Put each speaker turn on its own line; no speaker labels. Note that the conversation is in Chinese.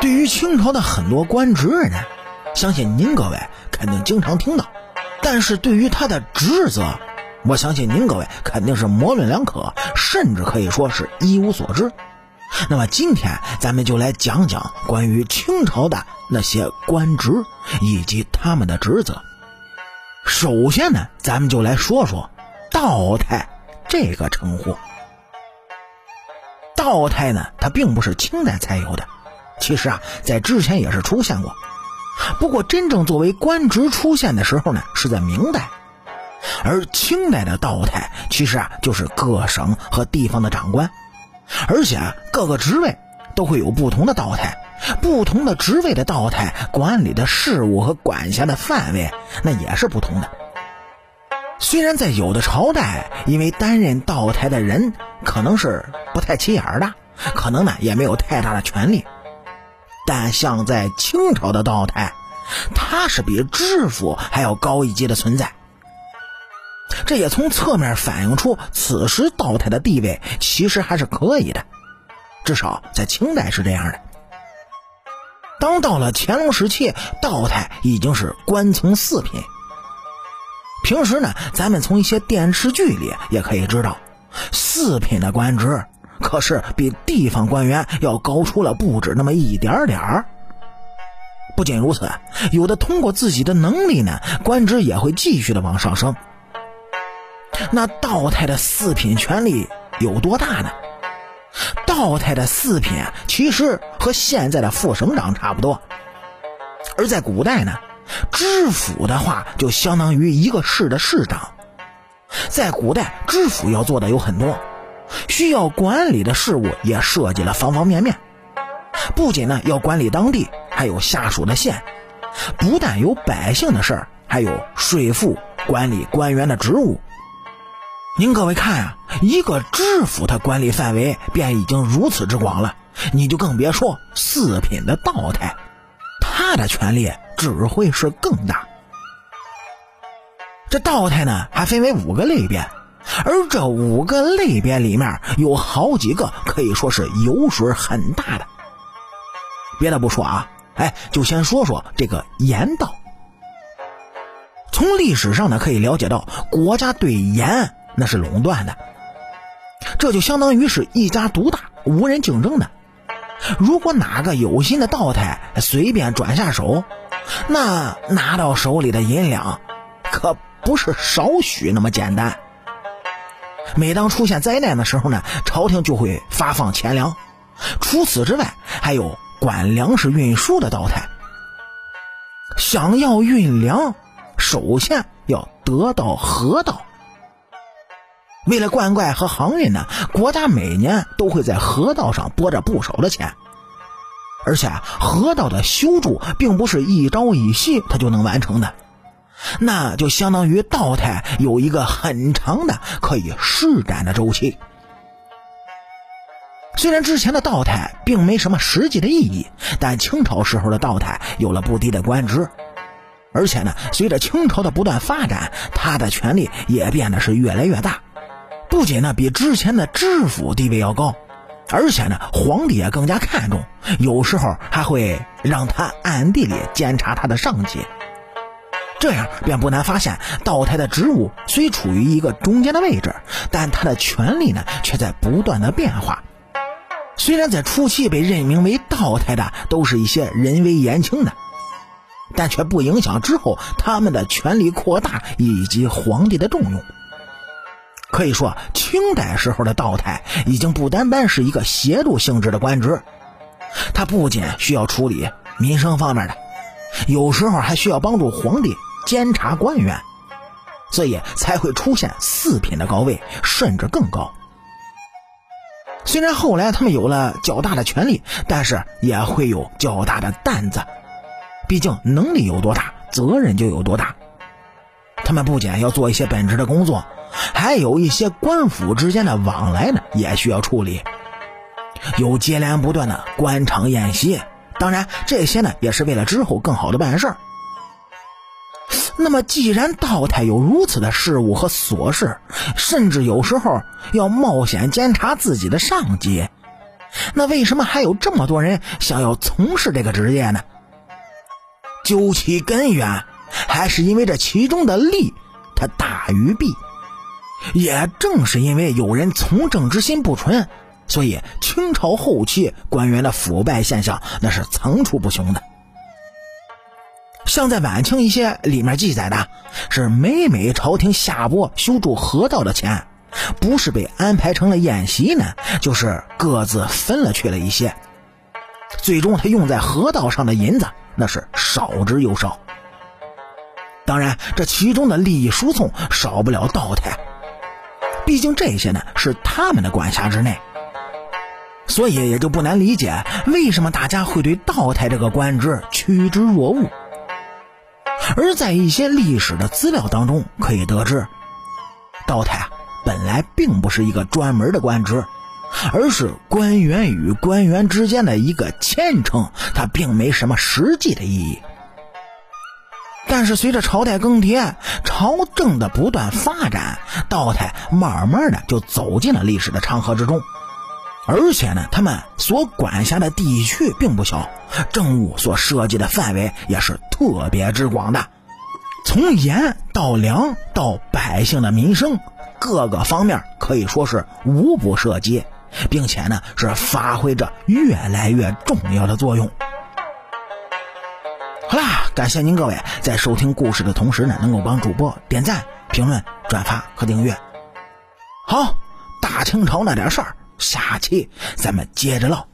对于清朝的很多官职呢，相信您各位肯定经常听到，但是对于他的职责，我相信您各位肯定是模棱两可，甚至可以说是一无所知。那么今天咱们就来讲讲关于清朝的那些官职以及他们的职责。首先呢，咱们就来说说道台这个称呼。道台呢，它并不是清代才有的，其实啊，在之前也是出现过。不过真正作为官职出现的时候呢，是在明代。而清代的道台其实啊，就是各省和地方的长官，而且各个职位都会有不同的道台，不同的职位的道台管理的事务和管辖的范围那也是不同的。虽然在有的朝代，因为担任道台的人可能是不太起眼的，可能呢也没有太大的权利，但像在清朝的道台，他是比知府还要高一级的存在。这也从侧面反映出此时道台的地位其实还是可以的，至少在清代是这样的。当到了乾隆时期，道台已经是官层四品。平时呢，咱们从一些电视剧里也可以知道，四品的官职可是比地方官员要高出了不止那么一点点儿。不仅如此，有的通过自己的能力呢，官职也会继续的往上升。那道台的四品权力有多大呢？道台的四品其实和现在的副省长差不多，而在古代呢。知府的话就相当于一个市的市长，在古代，知府要做的有很多，需要管理的事务也涉及了方方面面。不仅呢要管理当地，还有下属的县，不但有百姓的事儿，还有税赋、管理官员的职务。您各位看啊，一个知府他管理范围便已经如此之广了，你就更别说四品的道台，他的权力。只会是更大。这道台呢，还分为五个类别，而这五个类别里面有好几个可以说是油水很大的。别的不说啊，哎，就先说说这个盐道。从历史上呢，可以了解到，国家对盐那是垄断的，这就相当于是一家独大，无人竞争的。如果哪个有心的道台随便转下手，那拿到手里的银两，可不是少许那么简单。每当出现灾难的时候呢，朝廷就会发放钱粮。除此之外，还有管粮食运输的道台。想要运粮，首先要得到河道。为了灌溉和航运呢，国家每年都会在河道上拨着不少的钱。而且河道的修筑并不是一朝一夕它就能完成的，那就相当于道台有一个很长的可以施展的周期。虽然之前的道台并没什么实际的意义，但清朝时候的道台有了不低的官职，而且呢，随着清朝的不断发展，他的权力也变得是越来越大，不仅呢比之前的知府地位要高。而且呢，皇帝也更加看重，有时候还会让他暗地里监察他的上级。这样便不难发现，道台的职务虽处于一个中间的位置，但他的权力呢却在不断的变化。虽然在初期被任命为道台的都是一些人微言轻的，但却不影响之后他们的权力扩大以及皇帝的重用。可以说，清代时候的道台已经不单单是一个协助性质的官职，他不仅需要处理民生方面的，有时候还需要帮助皇帝监察官员，所以才会出现四品的高位，甚至更高。虽然后来他们有了较大的权力，但是也会有较大的担子，毕竟能力有多大，责任就有多大。他们不仅要做一些本职的工作。还有一些官府之间的往来呢，也需要处理，有接连不断的官场宴席。当然，这些呢也是为了之后更好的办事儿。那么，既然道台有如此的事务和琐事，甚至有时候要冒险监察自己的上级，那为什么还有这么多人想要从事这个职业呢？究其根源，还是因为这其中的利，它大于弊。也正是因为有人从政之心不纯，所以清朝后期官员的腐败现象那是层出不穷的。像在晚清一些里面记载的，是每每朝廷下拨修筑河道的钱，不是被安排成了宴席呢，就是各自分了去了一些。最终他用在河道上的银子，那是少之又少。当然，这其中的利益输送少不了道台。毕竟这些呢是他们的管辖之内，所以也就不难理解为什么大家会对道台这个官职趋之若鹜。而在一些历史的资料当中可以得知，道台啊本来并不是一个专门的官职，而是官员与官员之间的一个谦称，它并没什么实际的意义。但是随着朝代更迭，朝政的不断发展，道台慢慢的就走进了历史的长河之中。而且呢，他们所管辖的地区并不小，政务所涉及的范围也是特别之广的，从盐到粮到百姓的民生，各个方面可以说是无不涉及，并且呢是发挥着越来越重要的作用。好啦，感谢您各位在收听故事的同时呢，能够帮主播点赞、评论、转发和订阅。好，大清朝那点事儿，下期咱们接着唠。